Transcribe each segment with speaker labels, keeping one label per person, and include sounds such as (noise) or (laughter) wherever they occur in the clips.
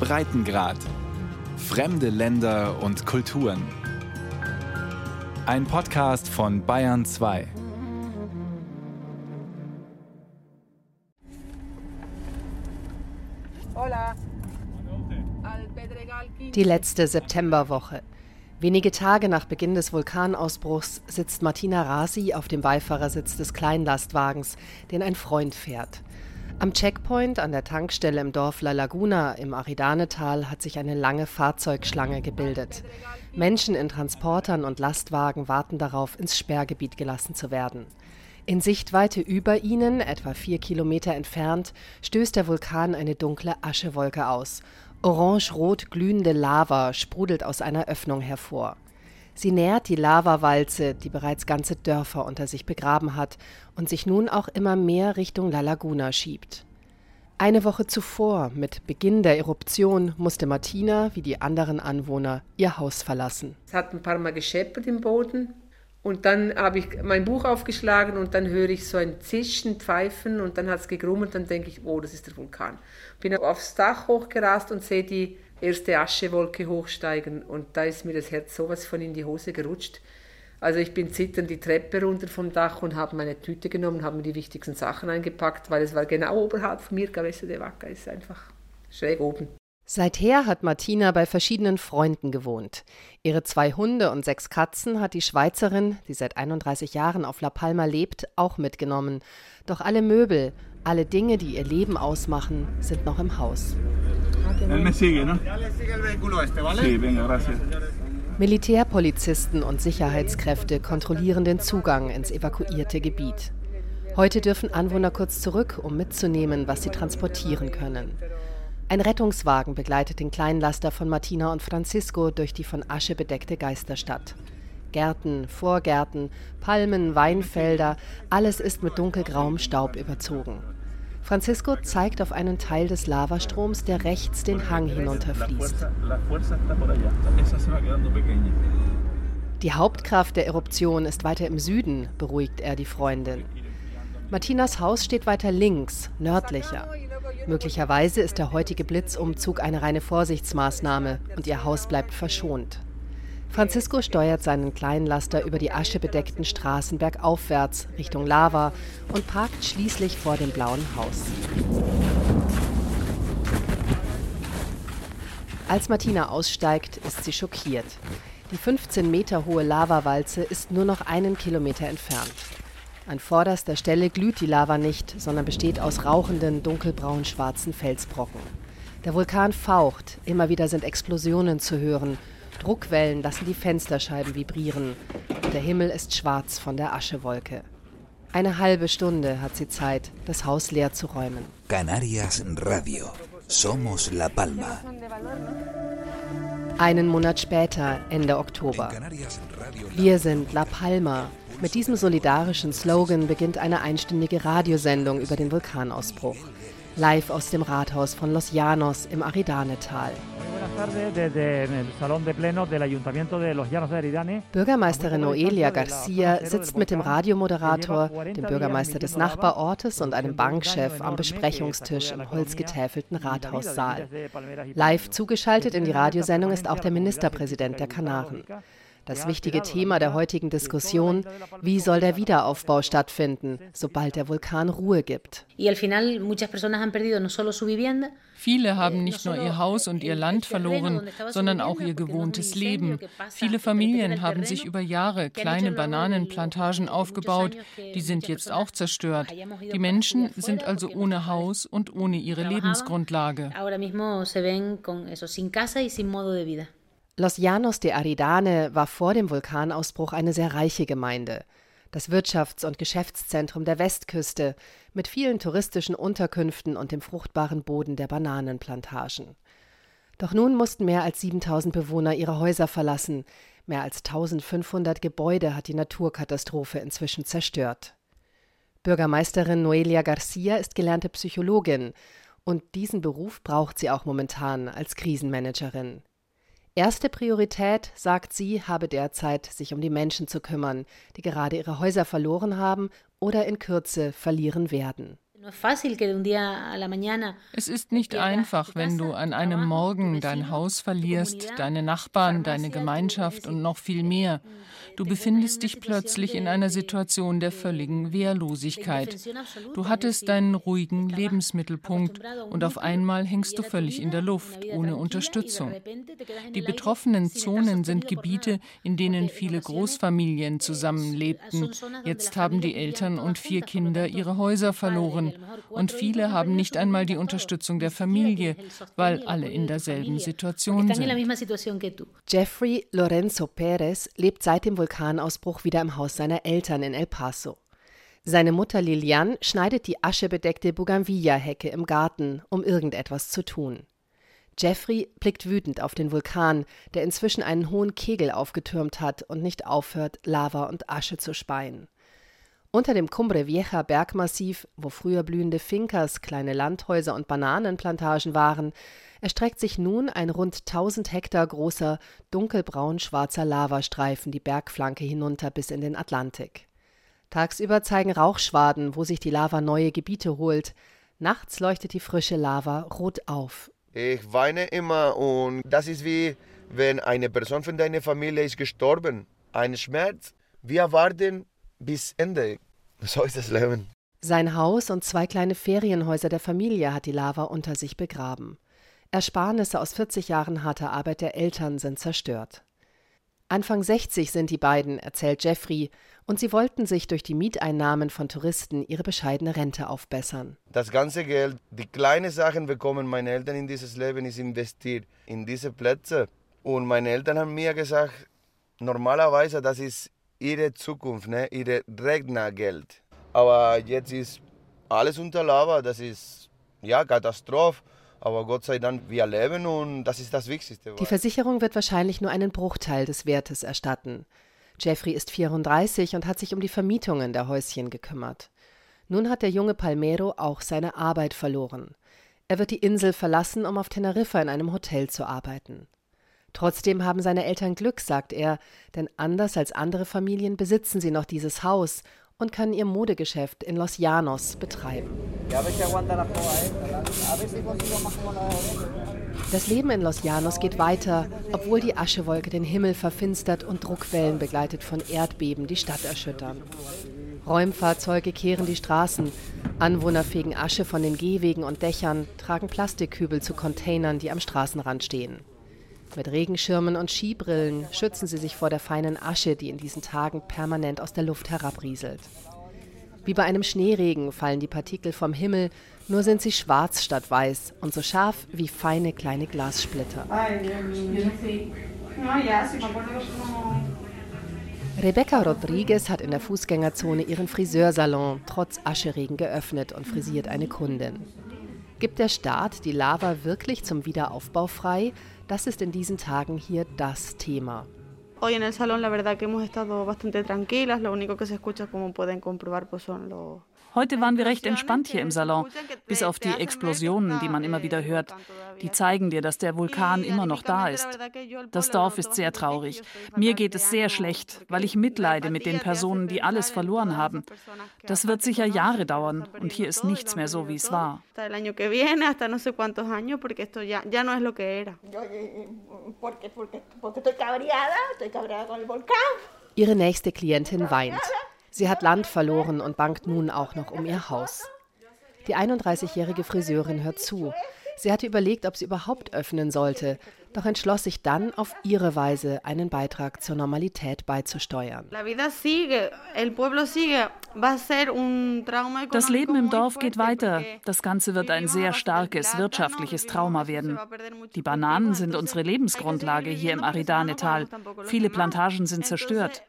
Speaker 1: Breitengrad. Fremde Länder und Kulturen. Ein Podcast von Bayern 2.
Speaker 2: Die letzte Septemberwoche. Wenige Tage nach Beginn des Vulkanausbruchs sitzt Martina Rasi auf dem Beifahrersitz des Kleinlastwagens, den ein Freund fährt. Am Checkpoint an der Tankstelle im Dorf La Laguna im Aridanetal hat sich eine lange Fahrzeugschlange gebildet. Menschen in Transportern und Lastwagen warten darauf, ins Sperrgebiet gelassen zu werden. In Sichtweite über ihnen, etwa vier Kilometer entfernt, stößt der Vulkan eine dunkle Aschewolke aus. Orange-rot glühende Lava sprudelt aus einer Öffnung hervor. Sie nährt die Lavawalze, die bereits ganze Dörfer unter sich begraben hat und sich nun auch immer mehr Richtung La Laguna schiebt. Eine Woche zuvor, mit Beginn der Eruption, musste Martina, wie die anderen Anwohner, ihr Haus verlassen.
Speaker 3: Es hat ein paar Mal gescheppert im Boden. Und dann habe ich mein Buch aufgeschlagen und dann höre ich so ein Zischen, Pfeifen und dann hat es gegrummelt. Dann denke ich, oh, das ist der Vulkan. Bin aufs Dach hochgerast und sehe die erste Aschewolke hochsteigen und da ist mir das Herz sowas von in die Hose gerutscht. Also ich bin zitternd die Treppe runter vom Dach und habe meine Tüte genommen, habe mir die wichtigsten Sachen eingepackt, weil es war genau oberhalb von mir, Cabeza de Vaca ist einfach schräg oben.
Speaker 2: Seither hat Martina bei verschiedenen Freunden gewohnt. Ihre zwei Hunde und sechs Katzen hat die Schweizerin, die seit 31 Jahren auf La Palma lebt, auch mitgenommen. Doch alle Möbel, alle Dinge, die ihr Leben ausmachen, sind noch im Haus. Militärpolizisten und Sicherheitskräfte kontrollieren den Zugang ins evakuierte Gebiet. Heute dürfen Anwohner kurz zurück, um mitzunehmen, was sie transportieren können. Ein Rettungswagen begleitet den Kleinlaster von Martina und Francisco durch die von Asche bedeckte Geisterstadt. Gärten, Vorgärten, Palmen, Weinfelder, alles ist mit dunkelgrauem Staub überzogen. Francisco zeigt auf einen Teil des Lavastroms, der rechts den Hang hinunterfließt. Die Hauptkraft der Eruption ist weiter im Süden, beruhigt er die Freundin. Martinas Haus steht weiter links, nördlicher. Möglicherweise ist der heutige Blitzumzug eine reine Vorsichtsmaßnahme und ihr Haus bleibt verschont. Francisco steuert seinen kleinen Laster über die aschebedeckten Straßen bergaufwärts Richtung Lava und parkt schließlich vor dem blauen Haus. Als Martina aussteigt, ist sie schockiert. Die 15 Meter hohe Lavawalze ist nur noch einen Kilometer entfernt. An vorderster Stelle glüht die Lava nicht, sondern besteht aus rauchenden, dunkelbraun-schwarzen Felsbrocken. Der Vulkan faucht, immer wieder sind Explosionen zu hören Druckwellen lassen die Fensterscheiben vibrieren. Der Himmel ist schwarz von der Aschewolke. Eine halbe Stunde hat sie Zeit, das Haus leer zu räumen.
Speaker 4: Canarias Radio. Somos La Palma.
Speaker 2: Einen Monat später, Ende Oktober. Wir sind La Palma. Mit diesem solidarischen Slogan beginnt eine einstündige Radiosendung über den Vulkanausbruch. Live aus dem Rathaus von Los Llanos im Aridanetal. Bürgermeisterin Noelia Garcia sitzt mit dem Radiomoderator, dem Bürgermeister des Nachbarortes und einem Bankchef am Besprechungstisch im holzgetäfelten Rathaussaal. Live zugeschaltet in die Radiosendung ist auch der Ministerpräsident der Kanaren. Das wichtige Thema der heutigen Diskussion, wie soll der Wiederaufbau stattfinden, sobald der Vulkan Ruhe gibt.
Speaker 5: Viele haben nicht nur ihr Haus und ihr Land verloren, sondern auch ihr gewohntes Leben. Viele Familien haben sich über Jahre kleine Bananenplantagen aufgebaut, die sind jetzt auch zerstört. Die Menschen sind also ohne Haus und ohne ihre Lebensgrundlage.
Speaker 2: Los Llanos de Aridane war vor dem Vulkanausbruch eine sehr reiche Gemeinde. Das Wirtschafts- und Geschäftszentrum der Westküste mit vielen touristischen Unterkünften und dem fruchtbaren Boden der Bananenplantagen. Doch nun mussten mehr als 7000 Bewohner ihre Häuser verlassen. Mehr als 1500 Gebäude hat die Naturkatastrophe inzwischen zerstört. Bürgermeisterin Noelia Garcia ist gelernte Psychologin und diesen Beruf braucht sie auch momentan als Krisenmanagerin. Erste Priorität, sagt sie, habe derzeit, sich um die Menschen zu kümmern, die gerade ihre Häuser verloren haben oder in Kürze verlieren werden.
Speaker 5: Es ist nicht einfach, wenn du an einem Morgen dein Haus verlierst, deine Nachbarn, deine Gemeinschaft und noch viel mehr. Du befindest dich plötzlich in einer Situation der völligen Wehrlosigkeit. Du hattest deinen ruhigen Lebensmittelpunkt und auf einmal hängst du völlig in der Luft, ohne Unterstützung. Die betroffenen Zonen sind Gebiete, in denen viele Großfamilien zusammenlebten. Jetzt haben die Eltern und vier Kinder ihre Häuser verloren und viele haben nicht einmal die Unterstützung der Familie, weil alle in derselben Situation sind.
Speaker 2: Jeffrey Lorenzo Perez lebt seit dem Vulkanausbruch wieder im Haus seiner Eltern in El Paso. Seine Mutter Lilian schneidet die aschebedeckte Bougainvillea-Hecke im Garten, um irgendetwas zu tun. Jeffrey blickt wütend auf den Vulkan, der inzwischen einen hohen Kegel aufgetürmt hat und nicht aufhört, Lava und Asche zu speien. Unter dem Cumbre Vieja Bergmassiv, wo früher blühende Fincas, kleine Landhäuser und Bananenplantagen waren, erstreckt sich nun ein rund 1000 Hektar großer, dunkelbraun-schwarzer Lavastreifen die Bergflanke hinunter bis in den Atlantik. Tagsüber zeigen Rauchschwaden, wo sich die Lava neue Gebiete holt. Nachts leuchtet die frische Lava rot auf.
Speaker 6: Ich weine immer und das ist wie, wenn eine Person von deiner Familie ist gestorben. Ein Schmerz. Wir erwarten bis Ende. So ist das Leben.
Speaker 2: Sein Haus und zwei kleine Ferienhäuser der Familie hat die Lava unter sich begraben. Ersparnisse aus 40 Jahren harter Arbeit der Eltern sind zerstört. Anfang 60 sind die beiden, erzählt Jeffrey, und sie wollten sich durch die Mieteinnahmen von Touristen ihre bescheidene Rente aufbessern.
Speaker 6: Das ganze Geld, die kleinen Sachen bekommen meine Eltern in dieses Leben, ist investiert in diese Plätze. Und meine Eltern haben mir gesagt, normalerweise das ist ihre Zukunft, ne? ihre Regnageld. Aber jetzt ist alles unter Lava, das ist ja Katastrophe. Aber Gott sei Dank, wir leben und das ist das Wichtigste.
Speaker 2: Die Versicherung wird wahrscheinlich nur einen Bruchteil des Wertes erstatten. Jeffrey ist 34 und hat sich um die Vermietungen der Häuschen gekümmert. Nun hat der junge Palmero auch seine Arbeit verloren. Er wird die Insel verlassen, um auf Teneriffa in einem Hotel zu arbeiten. Trotzdem haben seine Eltern Glück, sagt er, denn anders als andere Familien besitzen sie noch dieses Haus und können ihr Modegeschäft in Los Llanos betreiben. Das Leben in Los Llanos geht weiter, obwohl die Aschewolke den Himmel verfinstert und Druckwellen begleitet von Erdbeben die Stadt erschüttern. Räumfahrzeuge kehren die Straßen, Anwohner fegen Asche von den Gehwegen und Dächern, tragen Plastikkübel zu Containern, die am Straßenrand stehen. Mit Regenschirmen und Skibrillen schützen sie sich vor der feinen Asche, die in diesen Tagen permanent aus der Luft herabrieselt. Wie bei einem Schneeregen fallen die Partikel vom Himmel, nur sind sie schwarz statt weiß und so scharf wie feine kleine Glassplitter. Rebecca Rodriguez hat in der Fußgängerzone ihren Friseursalon trotz Ascheregen geöffnet und frisiert eine Kundin. Gibt der Staat die Lava wirklich zum Wiederaufbau frei? Das ist in diesen Tagen hier das Thema. Hoy en el salón la verdad que hemos estado bastante tranquilas, lo único que se escucha como pueden comprobar pues son los
Speaker 7: Heute waren wir recht entspannt hier im Salon, bis auf die Explosionen, die man immer wieder hört. Die zeigen dir, dass der Vulkan immer noch da ist. Das Dorf ist sehr traurig. Mir geht es sehr schlecht, weil ich mitleide mit den Personen, die alles verloren haben. Das wird sicher Jahre dauern und hier ist nichts mehr so, wie es war.
Speaker 2: Ihre nächste Klientin weint. Sie hat Land verloren und bangt nun auch noch um ihr Haus. Die 31-jährige Friseurin hört zu. Sie hatte überlegt, ob sie überhaupt öffnen sollte, doch entschloss sich dann, auf ihre Weise einen Beitrag zur Normalität beizusteuern.
Speaker 7: Das Leben im Dorf geht weiter. Das Ganze wird ein sehr starkes wirtschaftliches Trauma werden. Die Bananen sind unsere Lebensgrundlage hier im Aridanetal. Viele Plantagen sind zerstört.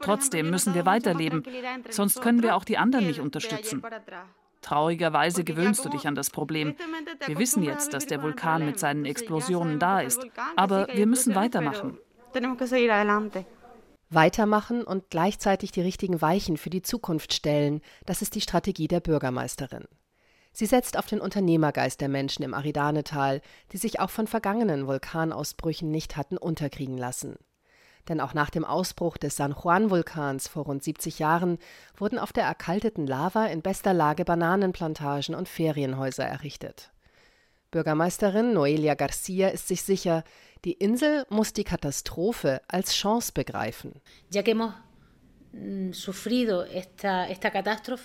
Speaker 7: Trotzdem müssen wir weiterleben, sonst können wir auch die anderen nicht unterstützen. Traurigerweise gewöhnst du dich an das Problem. Wir wissen jetzt, dass der Vulkan mit seinen Explosionen da ist, aber wir müssen weitermachen.
Speaker 2: Weitermachen und gleichzeitig die richtigen Weichen für die Zukunft stellen, das ist die Strategie der Bürgermeisterin. Sie setzt auf den Unternehmergeist der Menschen im Aridanetal, die sich auch von vergangenen Vulkanausbrüchen nicht hatten unterkriegen lassen. Denn auch nach dem Ausbruch des San Juan-Vulkans vor rund 70 Jahren wurden auf der erkalteten Lava in bester Lage Bananenplantagen und Ferienhäuser errichtet. Bürgermeisterin Noelia Garcia ist sich sicher, die Insel muss die Katastrophe als Chance begreifen.
Speaker 5: Mm,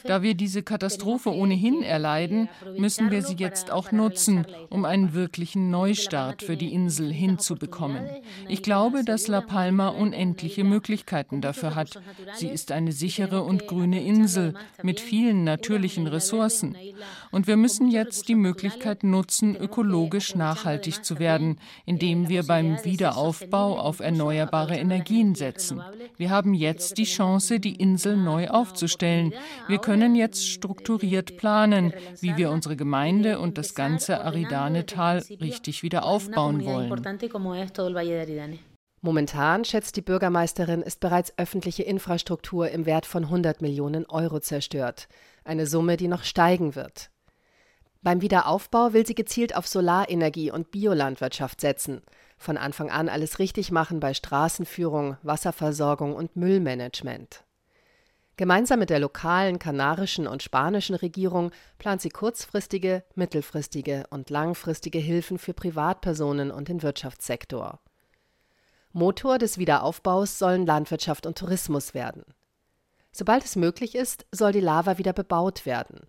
Speaker 5: da wir diese Katastrophe ohnehin erleiden, müssen wir sie jetzt auch nutzen, um einen wirklichen Neustart für die Insel hinzubekommen. Ich glaube, dass La Palma unendliche Möglichkeiten dafür hat. Sie ist eine sichere und grüne Insel mit vielen natürlichen Ressourcen. Und wir müssen jetzt die Möglichkeit nutzen, ökologisch nachhaltig zu werden, indem wir beim Wiederaufbau auf erneuerbare Energien setzen. Wir haben jetzt die Chance, Chance, die Insel neu aufzustellen. Wir können jetzt strukturiert planen, wie wir unsere Gemeinde und das ganze Aridane-Tal richtig wieder aufbauen wollen.
Speaker 2: Momentan, schätzt die Bürgermeisterin, ist bereits öffentliche Infrastruktur im Wert von 100 Millionen Euro zerstört. Eine Summe, die noch steigen wird. Beim Wiederaufbau will sie gezielt auf Solarenergie und Biolandwirtschaft setzen von Anfang an alles richtig machen bei Straßenführung, Wasserversorgung und Müllmanagement. Gemeinsam mit der lokalen kanarischen und spanischen Regierung plant sie kurzfristige, mittelfristige und langfristige Hilfen für Privatpersonen und den Wirtschaftssektor. Motor des Wiederaufbaus sollen Landwirtschaft und Tourismus werden. Sobald es möglich ist, soll die Lava wieder bebaut werden.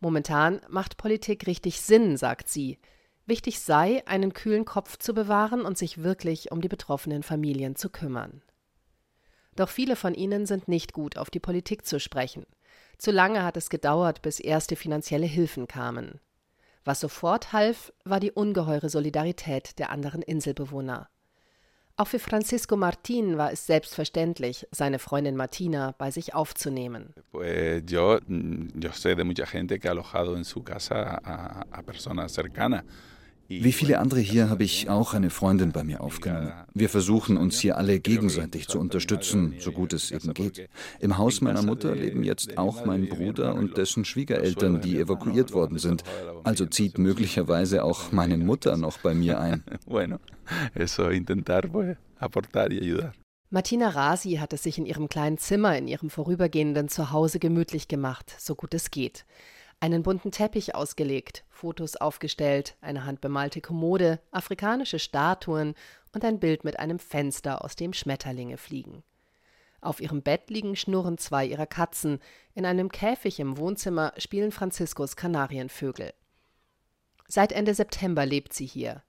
Speaker 2: Momentan macht Politik richtig Sinn, sagt sie, Wichtig sei, einen kühlen Kopf zu bewahren und sich wirklich um die betroffenen Familien zu kümmern. Doch viele von ihnen sind nicht gut auf die Politik zu sprechen. Zu lange hat es gedauert, bis erste finanzielle Hilfen kamen. Was sofort half, war die ungeheure Solidarität der anderen Inselbewohner. Auch für Francisco Martin war es selbstverständlich, seine Freundin Martina bei sich aufzunehmen.
Speaker 8: Yo, yo sé de mucha gente que ha alojado en su casa.
Speaker 9: Wie viele andere hier habe ich auch eine Freundin bei mir aufgenommen. Wir versuchen uns hier alle gegenseitig zu unterstützen, so gut es eben geht. Im Haus meiner Mutter leben jetzt auch mein Bruder und dessen Schwiegereltern, die evakuiert worden sind. Also zieht möglicherweise auch meine Mutter noch bei mir ein. (laughs)
Speaker 2: Martina Rasi hat es sich in ihrem kleinen Zimmer in ihrem vorübergehenden Zuhause gemütlich gemacht, so gut es geht einen bunten Teppich ausgelegt, Fotos aufgestellt, eine handbemalte Kommode, afrikanische Statuen und ein Bild mit einem Fenster, aus dem Schmetterlinge fliegen. Auf ihrem Bett liegen schnurren zwei ihrer Katzen, in einem Käfig im Wohnzimmer spielen Franziskus Kanarienvögel. Seit Ende September lebt sie hier.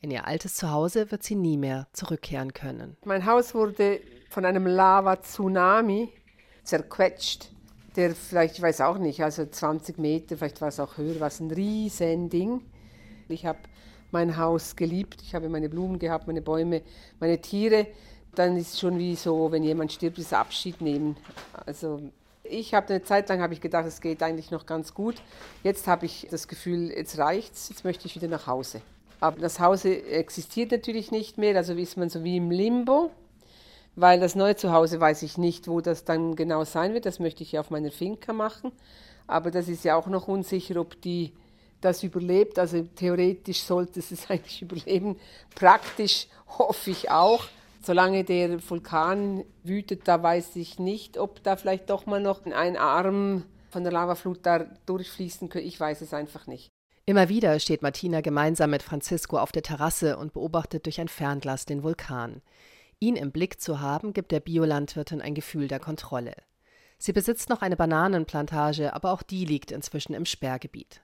Speaker 2: In ihr altes Zuhause wird sie nie mehr zurückkehren können.
Speaker 3: Mein Haus wurde von einem Lava-Tsunami zerquetscht der vielleicht, ich weiß auch nicht, also 20 Meter, vielleicht war es auch höher, war es ein riesen Ding. Ich habe mein Haus geliebt, ich habe meine Blumen gehabt, meine Bäume, meine Tiere. Dann ist es schon wie so, wenn jemand stirbt, ist Abschied nehmen. Also ich habe eine Zeit lang habe ich gedacht, es geht eigentlich noch ganz gut. Jetzt habe ich das Gefühl, jetzt reicht's, jetzt möchte ich wieder nach Hause. Aber das Haus existiert natürlich nicht mehr, also ist man so wie im Limbo weil das neue Zuhause weiß ich nicht, wo das dann genau sein wird. Das möchte ich ja auf meiner Finca machen. Aber das ist ja auch noch unsicher, ob die das überlebt. Also theoretisch sollte es (laughs) eigentlich überleben. Praktisch hoffe ich auch. Solange der Vulkan wütet, da weiß ich nicht, ob da vielleicht doch mal noch ein Arm von der Lavaflut da durchfließen könnte. Ich weiß es einfach nicht.
Speaker 2: Immer wieder steht Martina gemeinsam mit Francisco auf der Terrasse und beobachtet durch ein Fernglas den Vulkan. Ihn im Blick zu haben, gibt der Biolandwirtin ein Gefühl der Kontrolle. Sie besitzt noch eine Bananenplantage, aber auch die liegt inzwischen im Sperrgebiet.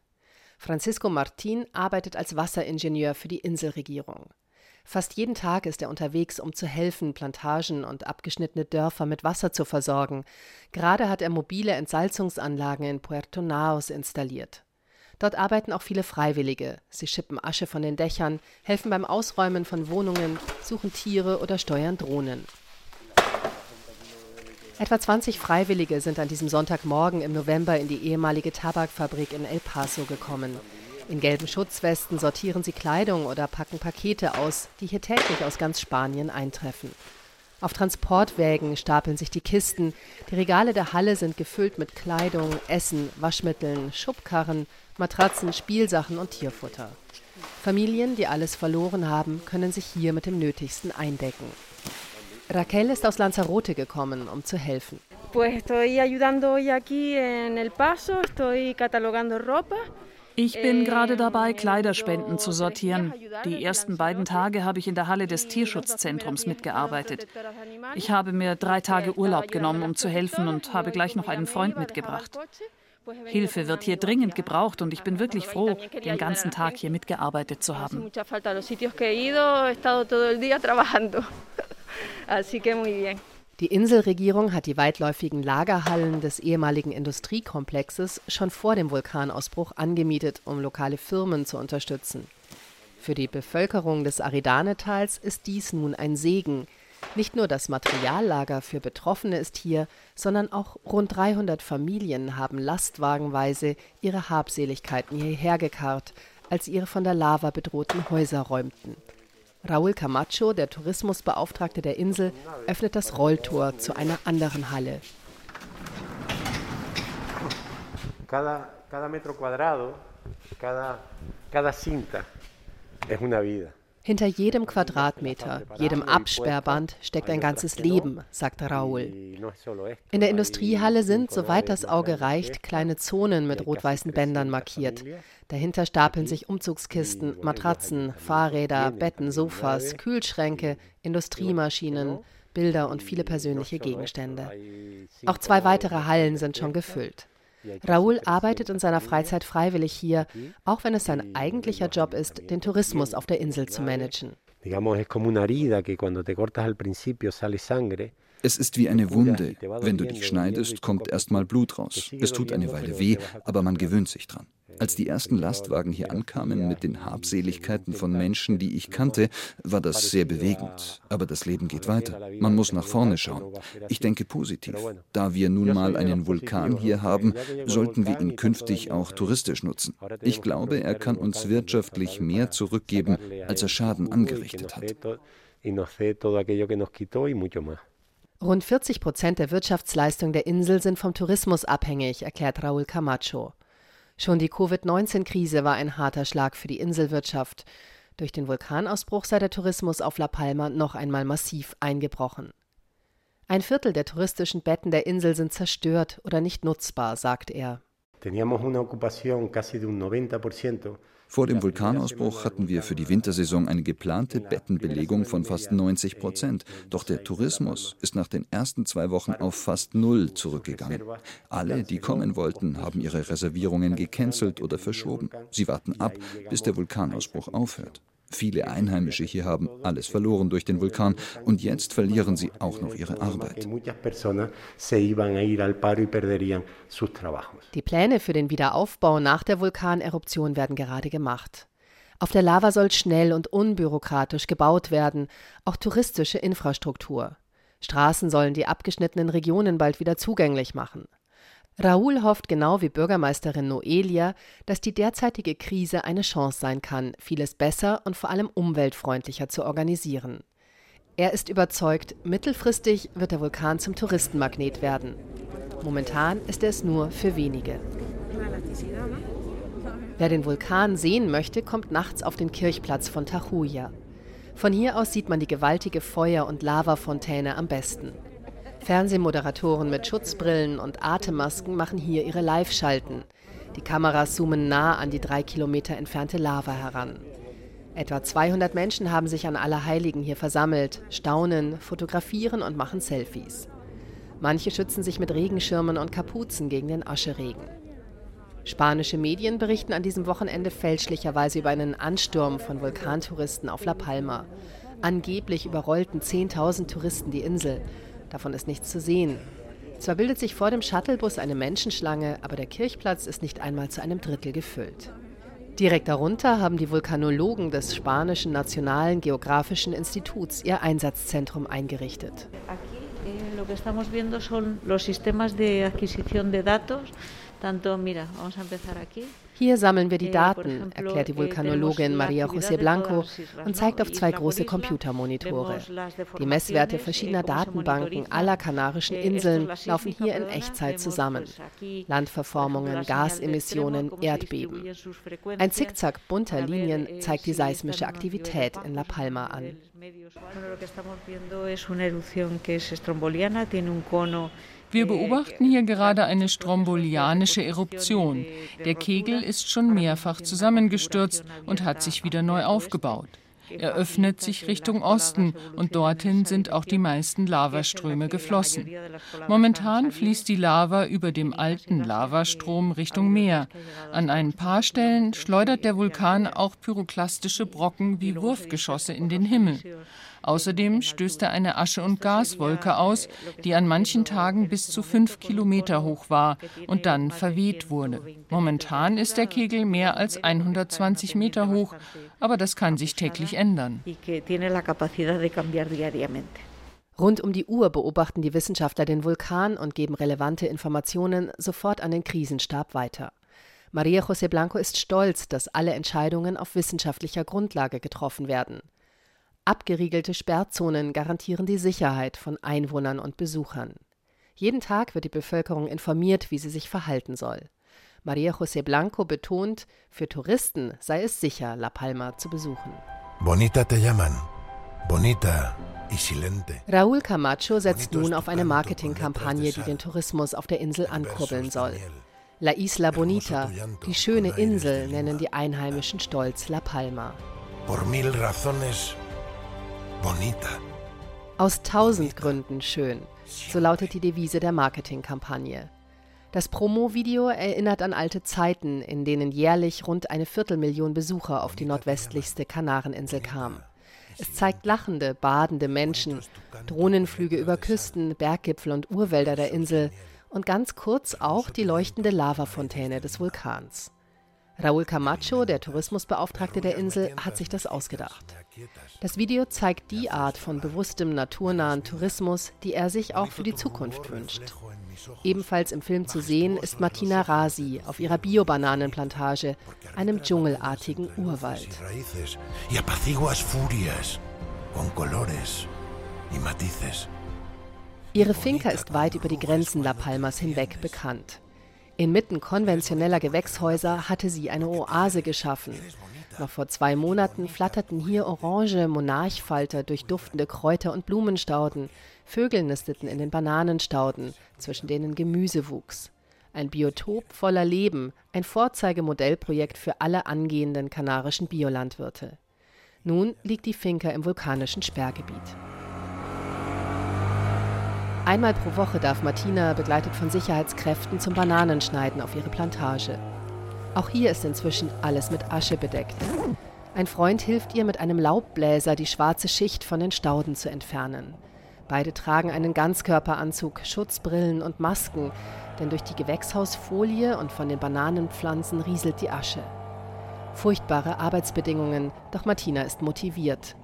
Speaker 2: Francisco Martin arbeitet als Wasseringenieur für die Inselregierung. Fast jeden Tag ist er unterwegs, um zu helfen, Plantagen und abgeschnittene Dörfer mit Wasser zu versorgen. Gerade hat er mobile Entsalzungsanlagen in Puerto Naos installiert. Dort arbeiten auch viele Freiwillige. Sie schippen Asche von den Dächern, helfen beim Ausräumen von Wohnungen, suchen Tiere oder steuern Drohnen. Etwa 20 Freiwillige sind an diesem Sonntagmorgen im November in die ehemalige Tabakfabrik in El Paso gekommen. In gelben Schutzwesten sortieren sie Kleidung oder packen Pakete aus, die hier täglich aus ganz Spanien eintreffen. Auf Transportwägen stapeln sich die Kisten, die Regale der Halle sind gefüllt mit Kleidung, Essen, Waschmitteln, Schubkarren, Matratzen, Spielsachen und Tierfutter. Familien, die alles verloren haben, können sich hier mit dem Nötigsten eindecken. Raquel ist aus Lanzarote gekommen, um zu helfen.
Speaker 7: Ich bin gerade dabei, Kleiderspenden zu sortieren. Die ersten beiden Tage habe ich in der Halle des Tierschutzzentrums mitgearbeitet. Ich habe mir drei Tage Urlaub genommen, um zu helfen und habe gleich noch einen Freund mitgebracht. Hilfe wird hier dringend gebraucht und ich bin wirklich froh, den ganzen Tag hier mitgearbeitet zu haben. (laughs)
Speaker 2: Die Inselregierung hat die weitläufigen Lagerhallen des ehemaligen Industriekomplexes schon vor dem Vulkanausbruch angemietet, um lokale Firmen zu unterstützen. Für die Bevölkerung des Aridanetals ist dies nun ein Segen. Nicht nur das Materiallager für Betroffene ist hier, sondern auch rund 300 Familien haben lastwagenweise ihre Habseligkeiten hierher gekarrt, als sie ihre von der Lava bedrohten Häuser räumten. Raúl Camacho, der Tourismusbeauftragte der Insel, öffnet das Rolltor zu einer anderen Halle.
Speaker 10: Cada, cada metro cuadrado, cada, cada cinta es una vida.
Speaker 2: Hinter jedem Quadratmeter, jedem Absperrband steckt ein ganzes Leben, sagt Raúl. In der Industriehalle sind, soweit das Auge reicht, kleine Zonen mit rot-weißen Bändern markiert. Dahinter stapeln sich Umzugskisten, Matratzen, Fahrräder, Betten, Sofas, Kühlschränke, Industriemaschinen, Bilder und viele persönliche Gegenstände. Auch zwei weitere Hallen sind schon gefüllt. Raúl arbeitet in seiner Freizeit freiwillig hier, auch wenn es sein eigentlicher Job ist, den Tourismus auf der Insel zu managen.
Speaker 9: Es ist wie eine Wunde. Wenn du dich schneidest, kommt erstmal Blut raus. Es tut eine Weile weh, aber man gewöhnt sich dran. Als die ersten Lastwagen hier ankamen mit den Habseligkeiten von Menschen, die ich kannte, war das sehr bewegend. Aber das Leben geht weiter. Man muss nach vorne schauen. Ich denke positiv. Da wir nun mal einen Vulkan hier haben, sollten wir ihn künftig auch touristisch nutzen. Ich glaube, er kann uns wirtschaftlich mehr zurückgeben, als er Schaden angerichtet hat.
Speaker 2: Rund 40 Prozent der Wirtschaftsleistung der Insel sind vom Tourismus abhängig, erklärt Raúl Camacho. Schon die Covid-19-Krise war ein harter Schlag für die Inselwirtschaft. Durch den Vulkanausbruch sei der Tourismus auf La Palma noch einmal massiv eingebrochen. Ein Viertel der touristischen Betten der Insel sind zerstört oder nicht nutzbar, sagt er. Teníamos una ocupación casi de un 90
Speaker 9: vor dem Vulkanausbruch hatten wir für die Wintersaison eine geplante Bettenbelegung von fast 90 Prozent. Doch der Tourismus ist nach den ersten zwei Wochen auf fast null zurückgegangen. Alle, die kommen wollten, haben ihre Reservierungen gecancelt oder verschoben. Sie warten ab, bis der Vulkanausbruch aufhört. Viele Einheimische hier haben alles verloren durch den Vulkan und jetzt verlieren sie auch noch ihre Arbeit.
Speaker 2: Die Pläne für den Wiederaufbau nach der Vulkaneruption werden gerade gemacht. Auf der Lava soll schnell und unbürokratisch gebaut werden, auch touristische Infrastruktur. Straßen sollen die abgeschnittenen Regionen bald wieder zugänglich machen. Raúl hofft genau wie Bürgermeisterin Noelia, dass die derzeitige Krise eine Chance sein kann, vieles besser und vor allem umweltfreundlicher zu organisieren. Er ist überzeugt, mittelfristig wird der Vulkan zum Touristenmagnet werden. Momentan ist er es nur für wenige. Wer den Vulkan sehen möchte, kommt nachts auf den Kirchplatz von Tajuya. Von hier aus sieht man die gewaltige Feuer- und Lavafontäne am besten. Fernsehmoderatoren mit Schutzbrillen und Atemmasken machen hier ihre Live-Schalten. Die Kameras zoomen nah an die drei Kilometer entfernte Lava heran. Etwa 200 Menschen haben sich an Allerheiligen hier versammelt, staunen, fotografieren und machen Selfies. Manche schützen sich mit Regenschirmen und Kapuzen gegen den Ascheregen. Spanische Medien berichten an diesem Wochenende fälschlicherweise über einen Ansturm von Vulkantouristen auf La Palma. Angeblich überrollten 10.000 Touristen die Insel Davon ist nichts zu sehen. Zwar bildet sich vor dem Shuttlebus eine Menschenschlange, aber der Kirchplatz ist nicht einmal zu einem Drittel gefüllt. Direkt darunter haben die Vulkanologen des spanischen Nationalen Geographischen Instituts ihr Einsatzzentrum eingerichtet. Eh, lo que estamos viendo Hier sammeln wir die Daten, erklärt die Vulkanologin Maria José Blanco und zeigt auf zwei große Computermonitore. Die Messwerte verschiedener Datenbanken aller kanarischen Inseln laufen hier in Echtzeit zusammen. Landverformungen, Gasemissionen, Erdbeben. Ein Zickzack bunter Linien zeigt die seismische Aktivität in La Palma an.
Speaker 5: Wir beobachten hier gerade eine strombolianische Eruption. Der Kegel ist schon mehrfach zusammengestürzt und hat sich wieder neu aufgebaut. Er öffnet sich Richtung Osten und dorthin sind auch die meisten Lavaströme geflossen. Momentan fließt die Lava über dem alten Lavastrom Richtung Meer. An ein paar Stellen schleudert der Vulkan auch pyroklastische Brocken wie Wurfgeschosse in den Himmel. Außerdem stößt er eine Asche- und Gaswolke aus, die an manchen Tagen bis zu fünf Kilometer hoch war und dann verweht wurde. Momentan ist der Kegel mehr als 120 Meter hoch, aber das kann sich täglich ändern.
Speaker 2: Rund um die Uhr beobachten die Wissenschaftler den Vulkan und geben relevante Informationen sofort an den Krisenstab weiter. Maria José Blanco ist stolz, dass alle Entscheidungen auf wissenschaftlicher Grundlage getroffen werden. Abgeriegelte Sperrzonen garantieren die Sicherheit von Einwohnern und Besuchern. Jeden Tag wird die Bevölkerung informiert, wie sie sich verhalten soll. Maria José Blanco betont, für Touristen sei es sicher, La Palma zu besuchen. Bonita te llaman. Bonita y silente. Raúl Camacho setzt nun auf eine Marketingkampagne, die den Tourismus auf der Insel ankurbeln soll. La Isla Bonita, die schöne Insel, nennen die Einheimischen stolz La Palma. Por mil razones bonita. Aus tausend Gründen schön, so lautet die Devise der Marketingkampagne. Das Promo-Video erinnert an alte Zeiten, in denen jährlich rund eine Viertelmillion Besucher auf die nordwestlichste Kanareninsel kamen. Es zeigt lachende, badende Menschen, Drohnenflüge über Küsten, Berggipfel und Urwälder der Insel und ganz kurz auch die leuchtende Lavafontäne des Vulkans. Raúl Camacho, der Tourismusbeauftragte der Insel, hat sich das ausgedacht. Das Video zeigt die Art von bewusstem naturnahen Tourismus, die er sich auch für die Zukunft wünscht. Ebenfalls im Film zu sehen ist Martina Rasi auf ihrer Bio-Bananenplantage, einem dschungelartigen Urwald. Ihre Finca ist weit über die Grenzen La Palmas hinweg bekannt. Inmitten konventioneller Gewächshäuser hatte sie eine Oase geschaffen. Noch vor zwei Monaten flatterten hier orange Monarchfalter durch duftende Kräuter- und Blumenstauden. Vögel nisteten in den Bananenstauden, zwischen denen Gemüse wuchs. Ein Biotop voller Leben, ein Vorzeigemodellprojekt für alle angehenden kanarischen Biolandwirte. Nun liegt die Finca im vulkanischen Sperrgebiet. Einmal pro Woche darf Martina, begleitet von Sicherheitskräften, zum Bananenschneiden auf ihre Plantage. Auch hier ist inzwischen alles mit Asche bedeckt. Ein Freund hilft ihr mit einem Laubbläser, die schwarze Schicht von den Stauden zu entfernen. Beide tragen einen Ganzkörperanzug, Schutzbrillen und Masken, denn durch die Gewächshausfolie und von den Bananenpflanzen rieselt die Asche. Furchtbare Arbeitsbedingungen, doch Martina ist motiviert.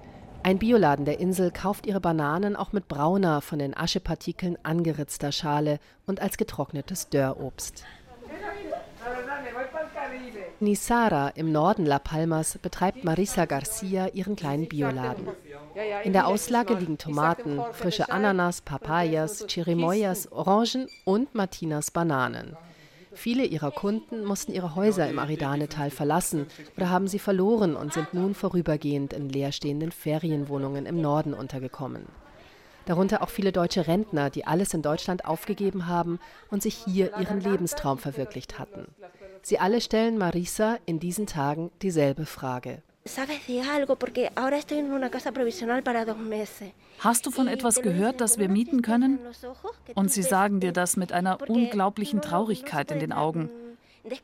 Speaker 2: Ein Bioladen der Insel kauft ihre Bananen auch mit brauner, von den Aschepartikeln angeritzter Schale und als getrocknetes Dörrobst. Nisara im Norden La Palmas betreibt Marisa Garcia ihren kleinen Bioladen. In der Auslage liegen Tomaten, frische Ananas, Papayas, Chirimoyas, Orangen und Martinas Bananen. Viele ihrer Kunden mussten ihre Häuser im Aridanetal verlassen oder haben sie verloren und sind nun vorübergehend in leerstehenden Ferienwohnungen im Norden untergekommen. Darunter auch viele deutsche Rentner, die alles in Deutschland aufgegeben haben und sich hier ihren Lebenstraum verwirklicht hatten. Sie alle stellen Marisa in diesen Tagen dieselbe Frage.
Speaker 7: Hast du von etwas gehört, das wir mieten können? Und sie sagen dir das mit einer unglaublichen Traurigkeit in den Augen.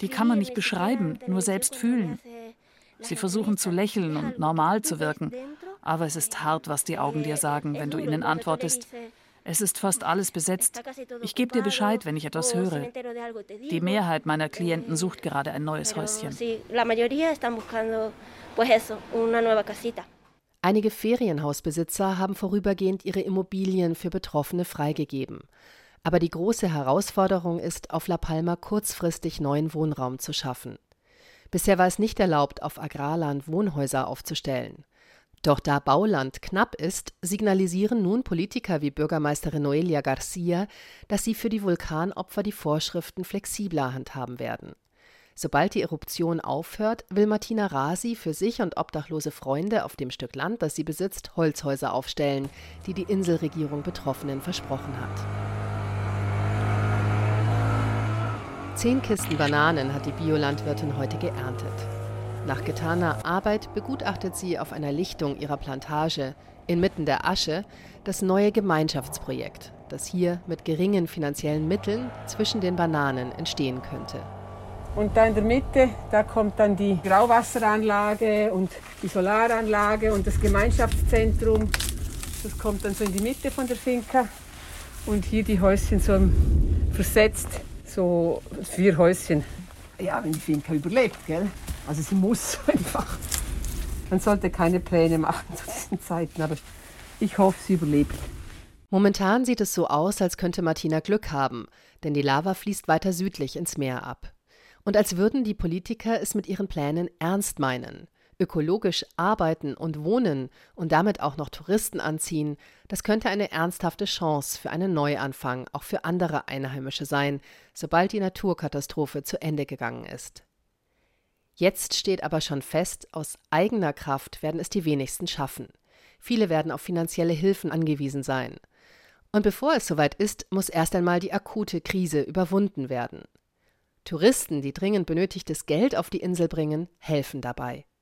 Speaker 7: Die kann man nicht beschreiben, nur selbst fühlen. Sie versuchen zu lächeln und normal zu wirken, aber es ist hart, was die Augen dir sagen, wenn du ihnen antwortest. Es ist fast alles besetzt. Ich gebe dir Bescheid, wenn ich etwas höre. Die Mehrheit meiner Klienten sucht gerade ein neues Häuschen.
Speaker 2: Einige Ferienhausbesitzer haben vorübergehend ihre Immobilien für Betroffene freigegeben. Aber die große Herausforderung ist, auf La Palma kurzfristig neuen Wohnraum zu schaffen. Bisher war es nicht erlaubt, auf Agrarland Wohnhäuser aufzustellen. Doch da Bauland knapp ist, signalisieren nun Politiker wie Bürgermeisterin Noelia Garcia, dass sie für die Vulkanopfer die Vorschriften flexibler handhaben werden. Sobald die Eruption aufhört, will Martina Rasi für sich und obdachlose Freunde auf dem Stück Land, das sie besitzt, Holzhäuser aufstellen, die die Inselregierung Betroffenen versprochen hat. Zehn Kisten Bananen hat die Biolandwirtin heute geerntet. Nach getaner Arbeit begutachtet sie auf einer Lichtung ihrer Plantage inmitten der Asche das neue Gemeinschaftsprojekt, das hier mit geringen finanziellen Mitteln zwischen den Bananen entstehen könnte.
Speaker 3: Und da in der Mitte, da kommt dann die Grauwasseranlage und die Solaranlage und das Gemeinschaftszentrum. Das kommt dann so in die Mitte von der Finca. Und hier die Häuschen so versetzt, so vier Häuschen. Ja, wenn die Finca überlebt, gell? Also sie muss (laughs) einfach. Man sollte keine Pläne machen zu diesen Zeiten, aber ich hoffe, sie überlebt.
Speaker 2: Momentan sieht es so aus, als könnte Martina Glück haben, denn die Lava fließt weiter südlich ins Meer ab. Und als würden die Politiker es mit ihren Plänen ernst meinen. Ökologisch arbeiten und wohnen und damit auch noch Touristen anziehen, das könnte eine ernsthafte Chance für einen Neuanfang auch für andere Einheimische sein, sobald die Naturkatastrophe zu Ende gegangen ist. Jetzt steht aber schon fest, aus eigener Kraft werden es die wenigsten schaffen. Viele werden auf finanzielle Hilfen angewiesen sein. Und bevor es soweit ist, muss erst einmal die akute Krise überwunden werden. Touristen, die dringend benötigtes Geld auf die Insel bringen, helfen dabei.